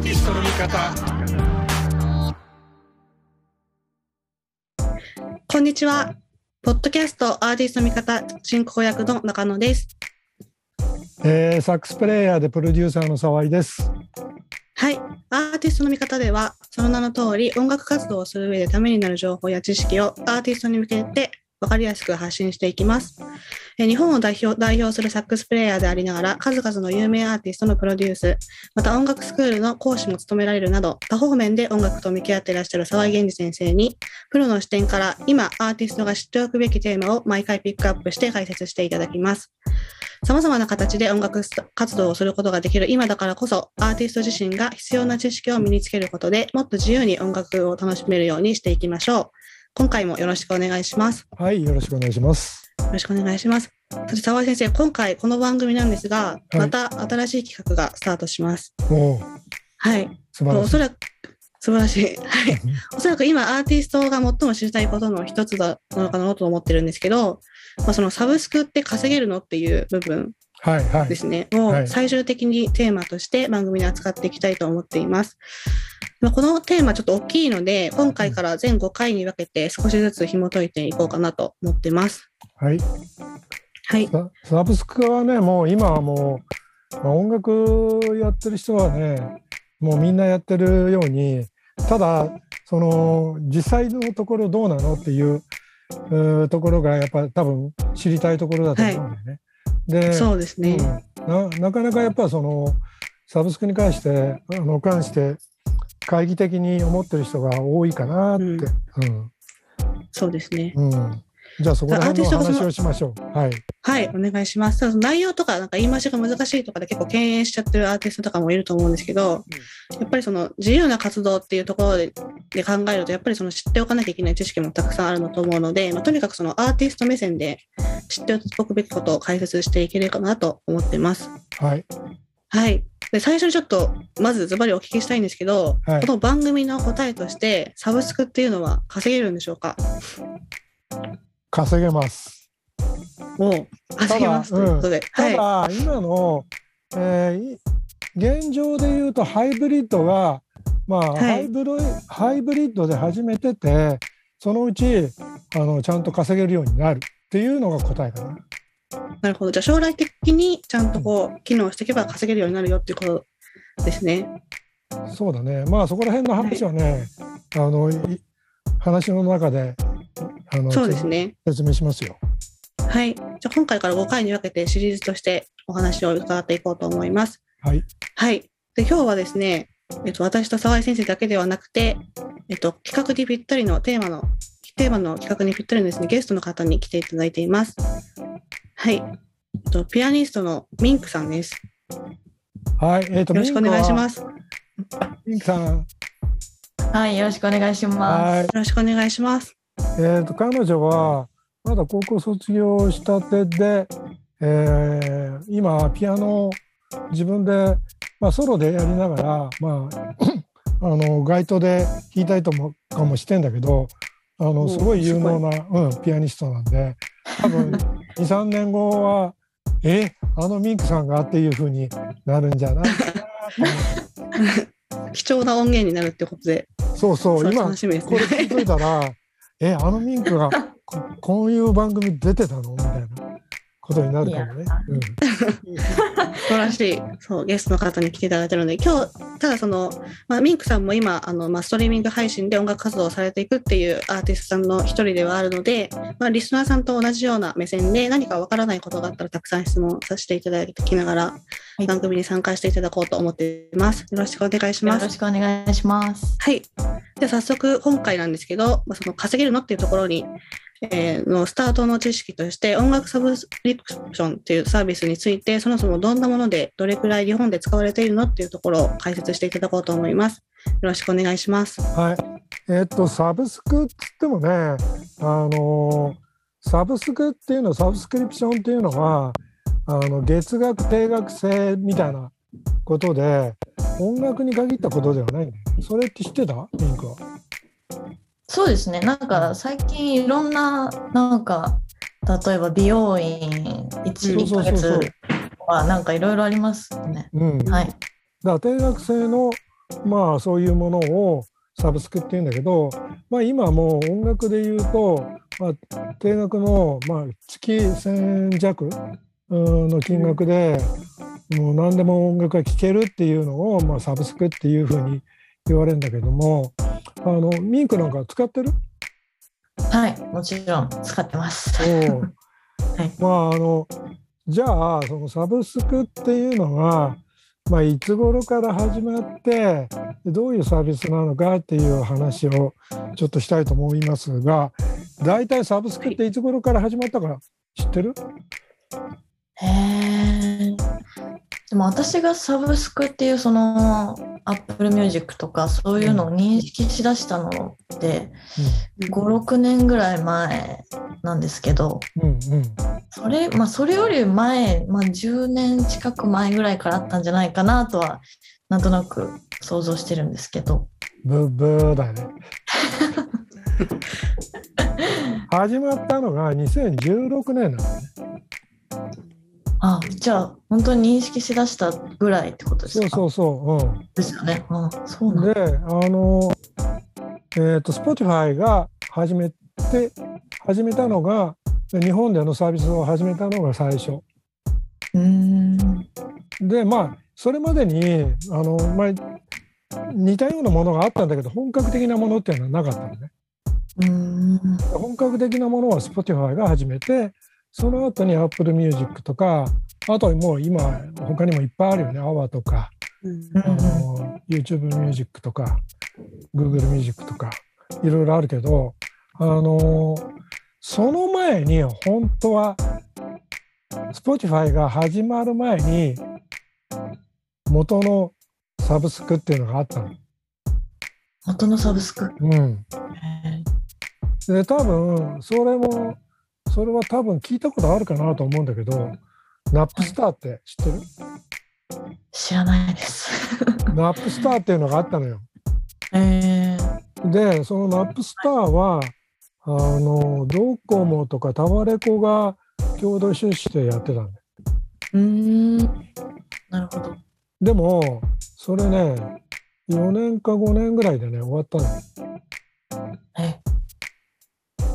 ーティストの見方こんにちは。ポッドキャストアーティスト見方進行役の中野です。えー、サックスプレイヤーでプロデューサーの沢井です。はい。アーティストの見方では、その名の通り音楽活動をする上でためになる情報や知識をアーティストに向けて分かりやすく発信していきます。日本を代表代表するサックスプレイヤーでありながら、数々の有名アーティストのプロデュース、また音楽スクールの講師も務められるなど、多方面で音楽と向き合っていらっしゃる沢井源二先生に、プロの視点から今アーティストが知っておくべきテーマを毎回ピックアップして解説していただきます。様々な形で音楽活動をすることができる今だからこそ、アーティスト自身が必要な知識を身につけることでもっと自由に音楽を楽しめるようにしていきましょう。今回もよろしくお願いします。はい、よろしくお願いします。よろしくお願いします。さて、沢井先生、今回この番組なんですが、いまた新しい企画がスタートします。おお、はい。素晴らしい。おそらく、素晴らしい。はい。おそらく今アーティストが最も知りたいことの一つだなのかなと思ってるんですけど、まあ、そのサブスクって稼げるのっていう部分はいはいで。すね、はいを最終的にテーマとして番組に扱っていきたいと思っています。まあ、このテーマちょっと大きいので、今回から全5回に分けて少しずつ紐解いていこうかなと思ってます。はい。はい。ササブスクはね、もう今はもう、まあ、音楽やってる人はね、もうみんなやってるように、ただ、その実際のところどうなのっていうところがやっぱ多分知りたいところだと思うんだよね。で、そうですね。うんななかなかやっぱそのサブスクに関してあの関して懐疑的に思ってる人が多いかなって、うんそうですね。うんじゃあそこら辺の話をしましょう。はい、はい、お願いします。ただ内容とか、なんか言い回しが難しいとかで結構敬遠しちゃってるアーティストとかもいると思うんですけど、やっぱりその自由な活動っていうところでで考えると、やっぱりその知っておかなきゃいけない知識もたくさんあるのと思うので、まあ、とにかくそのアーティスト目線で知っておくべきことを解説していければなと思ってます。はい、はい。で最初にちょっと、まずズバリお聞きしたいんですけど、はいこの番組の答えとして、サブスクっていうのは稼げるんでしょうか？稼げます。もう、稼げますということで。たはい。だ、今の、えーい現状で言うとハイブリッドが、まあはいハイブロハイブリッドで始めててそのうちあのちゃんと稼げるようになるっていうのが答えかな。なるほど。じゃあ将来的にちゃんとこう、機能していけば稼げるようになるよっていうことですね。そうだね。まあそこら辺の話はね、あのい話の中であのそうですね。説明しますよ。はい。じゃあ今回から5回に分けてシリーズとしてお話を伺っていこうと思います。はい。はい。で、今日はですね、えっと、私と沢井先生だけではなくて、えっと、企画にぴったりのテーマの、テーマの企画にぴったりのですね、ゲストの方に来ていただいています。はい。えっと、ピアニストのミンクさんです。はい。えっ、とよろしくお願いしす。ます。よミンクさん。はい、よろしくお願いしまはい。ろしくお願いします。えっ、と彼女はまだ高校卒業したてで、えー今ピアノを自分でまあソロでやりながらまあ あの街頭で弾いたりともかもしてんだけど、あのおすごい有能なうんピアニストなんで、多分 2、3年後はえあのミンクさんがっていう風になるんじゃない。貴重な音源になるってことで、そうそう今これ聞ね。いといたら、え、あのミンクがここういう番組出てたの？みたいなことになるかもね。うん素晴らしい、そう、ゲストの方に来ていただいてるので、今日、ただその、まあ、ミンクさんも今、あの、まあ、ストリーミング配信で音楽活動をされていくっていうアーティストさんの一人ではあるので、まあ、リスナーさんと同じような目線で何かわからないことがあったらたくさん質問させていただきながら、い番組に参加していただこうと思っています。よろしくお願いしす。よます。ろしくお願いします。はい。では早速今回なんですけど、まあ、その稼げるのっていうところに、えのスタートの知識として音楽サブスクリプションっていうサービスについてそもそもどんなものでどれくらい日本で使われているのっていうところを解説していただこうと思います。よろしくお願いします。はい。えっと、サブスクっつってもね、あのサブスクっていうの、サブスクリプションっていうのは、あの月額定額制みたいなことで、音楽に限ったことではないんだよ。それって知ってた？ピンクは。そうですね。なんか最近いろんな、なんか、例えば美容院1、そうそうそう2ヶ月とか、なんかいろいろありますね。うん。だかはい。ら定額制のまあそういうものをサブスクっていうんだけど、まあ、今もう音楽で言うと、まあ、定額の、まあ、月1000円弱うんの金額でもう何でも音楽が聴けるっていうのを、まあ、サブスクっていうふうに言われるんだけどもあのミンクなんか使ってる？はい、もちろん使ってます。はい。まああのじゃあそのサブスクっていうのは、まあ、いつ頃から始まってどういうサービスなのかっていう話をちょっとしたいと思いますが大体サブスクっていつ頃から始まったか知ってる？へえ。でも私がサブスクっていうその Apple Music とかそういうのを認識しだしたのって56年ぐらい前なんですけどそれ,、まあ、それより前、まあ、10年近く前ぐらいからあったんじゃないかなとはなんとなく想像してるんですけどブーブーだよね。始まったのが2016年なのね。あじゃあ本当に認識しだしたぐらいってことですか？そうそうそう。ですよね。あそううん、なんだ。で、あの、えっ、と、Spotify が始めて、始めたのが、日本でのサービスを始めたのが最初。うーん。で、まあ、それまでに、あの、まあ、似たようなものがあったんだけど、本格的なものっていうのはなかったのね。うーん。本格的なものは Spotify が始めて、その後に Apple Music とか、あともう今、他にもいっぱいあるよね。AWA とか、うんあの YouTube Music とか Google Music とかいろいろあるけどあのその前に本当は Spotify が始まる前に元のサブスクっていうのがあったの。元のサブスク？うん、へで多分それもそれは多分聞いたことあるかなと思うんだけどナップスターって知ってる、ー知らないです。ナップスターっていうのがあったのよ。えー、でそのナップスターはあのドコモとかタワレコが共同出資でやってたんだようーん。なるほど。でもそれね4年か5年ぐらいでね終わったのえ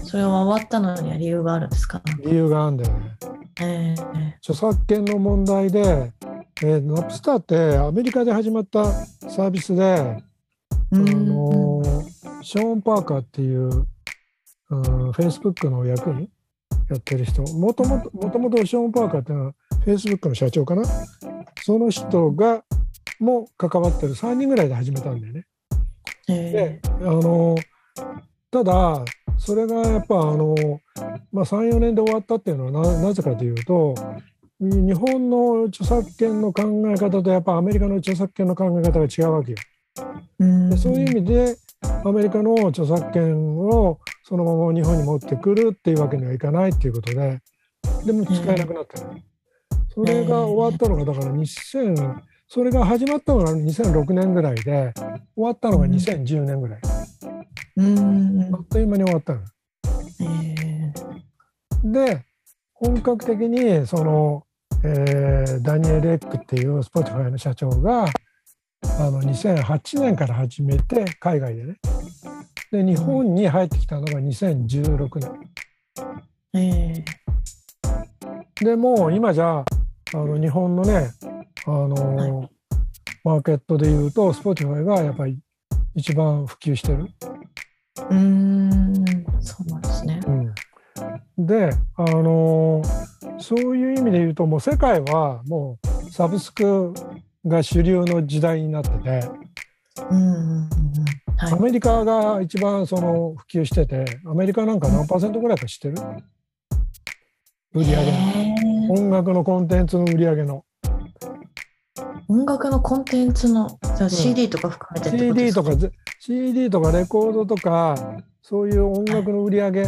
それは終わったのには理由があるんですか？理由があるんだよね。えー、著作権の問題で、えーナップスターってアメリカで始まったサービスで、うあ。のショーン・パーカーっていう、うん、フェイスブックの役員やってる人もともともともとショーン・パーカーっていうのはフェイスブックの社長かな？その人がも関わってる。3人ぐらいで始めたんだよね。え。であのただそれがやっぱあの、まあ、34年で終わったっていうのはななぜかというと日本の著作権の考え方とやっぱアメリカの著作権の考え方が違うわけよ。でそういう意味でアメリカの著作権をそのまま日本に持ってくるっていうわけにはいかないっていうことででも使えなくなったの、それが終わったのがだから2000それが始まったのが2006年ぐらいで終わったのが2010年ぐらい、うーん。あっという間に終わったの。えー、で本格的にその、えーダニエル・エックっていう Spotify の社長があの2008年から始めて海外でね。で日本に入ってきたのが2016年え。でもう今じゃあの日本のねあの、マーケットでいうと Spotify がやっぱり一番普及してる。ー、うーん。そうなんですね。うん、であのそういう意味で言うともう世界はもうサブスクが主流の時代になっててうんうんうん。はいア。メリカが一番その普及しててアメリカなんか何パーセントぐらいか知ってる？売り上げ音楽のコンテンツの売り上げの音楽のコンテンツのじゃあ CD とか含めてってことで CD すか、とかぜ CD とかレコードとかそういう音楽の売り上げ。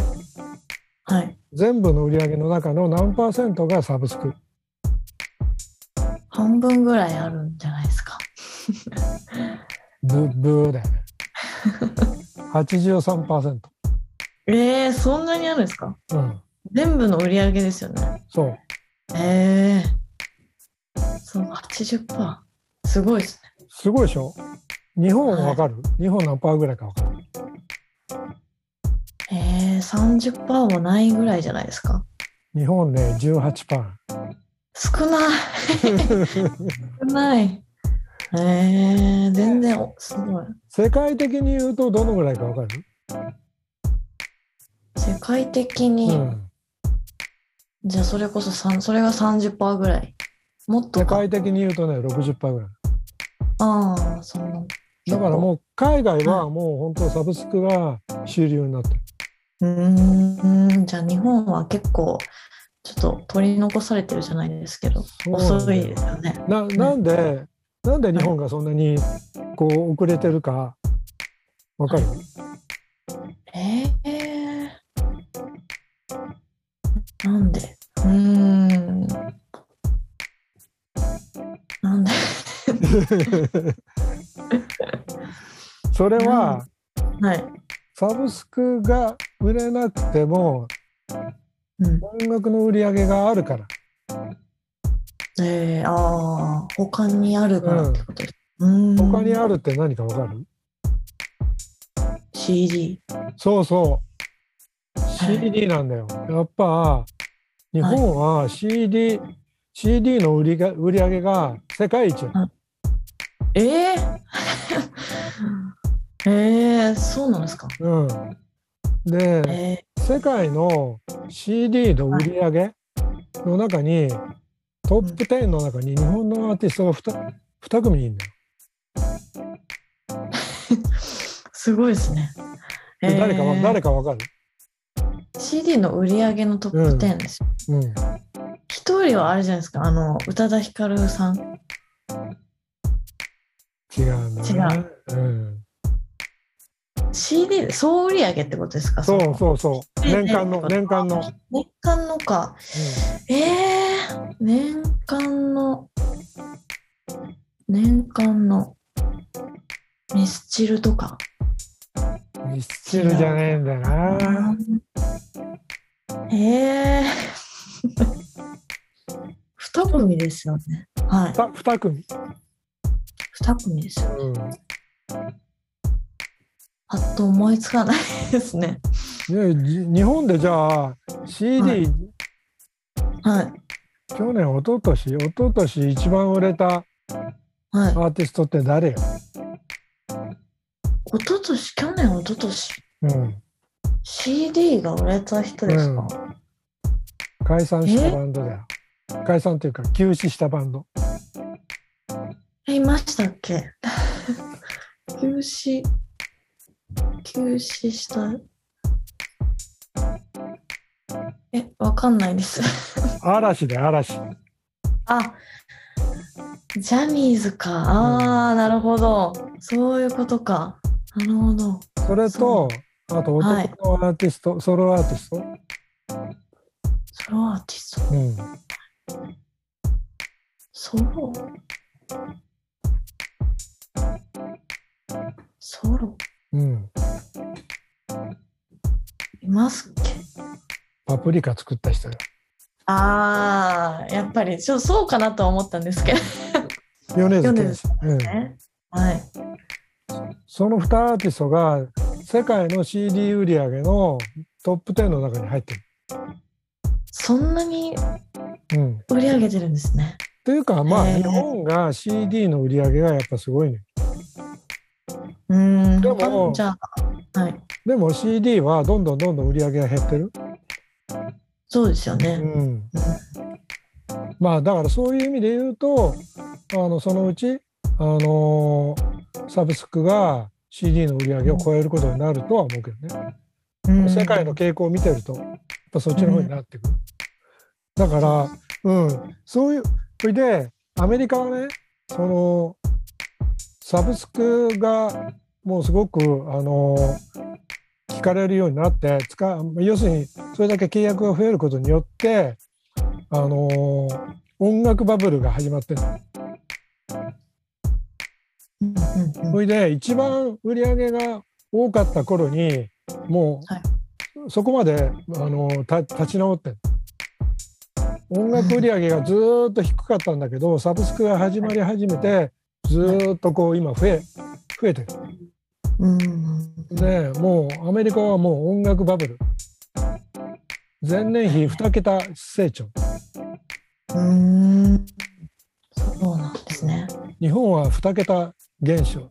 はい。全部の売り上げの中の何パーセントがサブスク。半分ぐらいあるんじゃないですか？ブブーだよね。83%えー、そんなにあるんですか？うん。全部の売り上げですよね。そう。えー。そう、80%。すごいですね。すごいでしょ？日本わかる、日本何パーぐらいかわかる？えー、30%もないぐらいじゃないですか？日本ね18パー。少ない。少ない。えー、全然おすごい。世界的に言うとどのぐらいかわかる、世界的うに、ん、じゃあそれこそそれが30%ぐらい。もっとか。世界的に言うとね60パーぐらい。ああ、そんな。だからもう海外はもう本当サブスクが主流になってる。うーん、じゃあ日本は結構ちょっと取り残されてるじゃないですけど、遅いですよね。ななんで、なんで日本がそんなにこう遅れてるかわかる、えそれは、はい。サブスクが売れなくてもうん、音楽の売り上げがあるから。えー、ああ、他にあるからってことです。うん、他にあるって何かわかる？CD。そうそう。CD なんだよ。やっぱ日本は CD、CD の売りが売り上げが世界一。えー、えー、そうなんですか？うん。で、え世界の CD の売り上げの中に、トップ10の中に日本のアーティストが 2, 2組いるんだよ。ー、すごいですね。で誰か誰かわかる？CD の売り上げのトップ10ですよ。うん。一人はあれじゃないですか、あの、宇多田ヒカルさん。違うんだね。うん。CD で総売り上げってことですか？そうそうそう。え年間の、え年間の。年間のか。えー、年間の、年間の、ミスチルとか。うん。ミスチルじゃねえんだよな。えー、二組ですよね。はい。た2組。二組ですよ。うん。パッと思いつかないですね。でじ日本でじゃあ CD、はいはい。去年、一昨年一昨年一番売れたはい。アーティストって誰よ、一昨年去年、一昨年うん、CD が売れた人ですか、解散したバンドだよ。解散というか休止したバンド。え、いましたっけ？休止、休止した。え、わかんないです。嵐で嵐。あ、ジャニーズか。ああ、なるほど。そういうことか。なるほど。それと、あと男はいのアーティスト、ソロアーティスト。ソロアーティスト？うん。ソロ？ソロ？うん。いますっけ？パプリカ作った人よ。ああ、やっぱりちょそうかなとは思ったんですけど米津。はい。その2アーティストが世界の CD 売り上げのトップ10の中に入ってる。そんなにうん。売り上げてるんですね。というかまあ日本が CD の売り上げがやっぱすごいね。うーん。でもじゃあ、はい。でも CD はどんどんどんどん売り上げが減ってる。そうですよね。うん。まあだからそういう意味で言うとあのそのうちあのサブスクが CD の売り上げを超えることになるとは思うけどね。うん世界の傾向を見てるとやっぱそっちの方になってくる。だから、うん、そういうそれでアメリカはねそのサブスクがもうすごくあの聞かれるようになって使う要するにそれだけ契約が増えることによってあの音楽バブルが始まってるそれで一番売り上げが多かった頃にもう、はい。そこまであのた立ち直ってる音楽売り上げがずーっと低かったんだけどサブスクが始まり始めてずーっとこう今増え増えてる。うん。でもうアメリカはもう音楽バブル前年比2桁成長うん。そうなんですね。日本は2桁減少、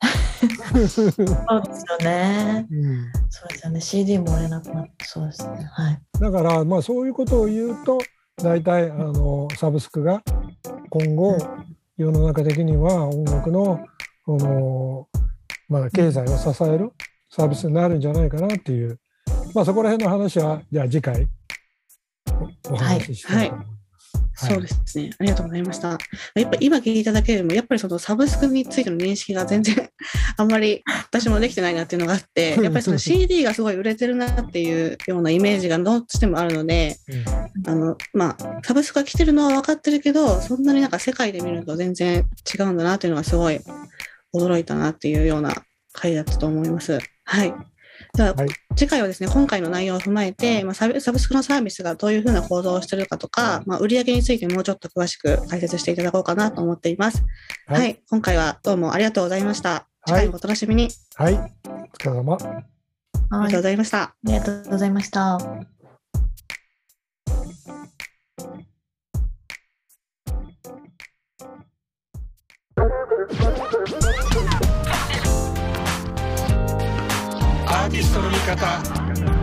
そうですよね。うんそうですよね。CD も売れなくなって、そうですね。はい。だからまあそういうことを言うと大体あのサブスクが今後世の中的には音楽のこの、まあ、経済を支えるサービスになるんじゃないかなっていう、まあ、そこら辺の話はじゃあ次回おお話ししたいと思います。はいそうですね。ありがとうございました。やっぱ今聞いていただけるよりも、やっぱりそのサブスクについての認識が全然 あんまり 私もできてないなっていうのがあって、やっぱりその CD がすごい売れてるなっていうようなイメージがどうしてもあるので、あの、まあ、サブスクが来てるのは分かってるけど、そんなになんか世界で見ると全然違うんだなっていうのがすごい驚いたなっていうような回だったと思います。はい。では、はい次回はですね、今回の内容を踏まえて、まあ、サブサブスクのサービスがどういうふうな構造をしているかとか、まあ、売上についてもうちょっと詳しく解説していただこうかなと思っています。はいはい。今回はどうもありがとうございました。次回もお楽しみに。はい、お疲れ様。ありはい。がとうごあざいました。りがとうございました。アー Sono Visto l'unicatà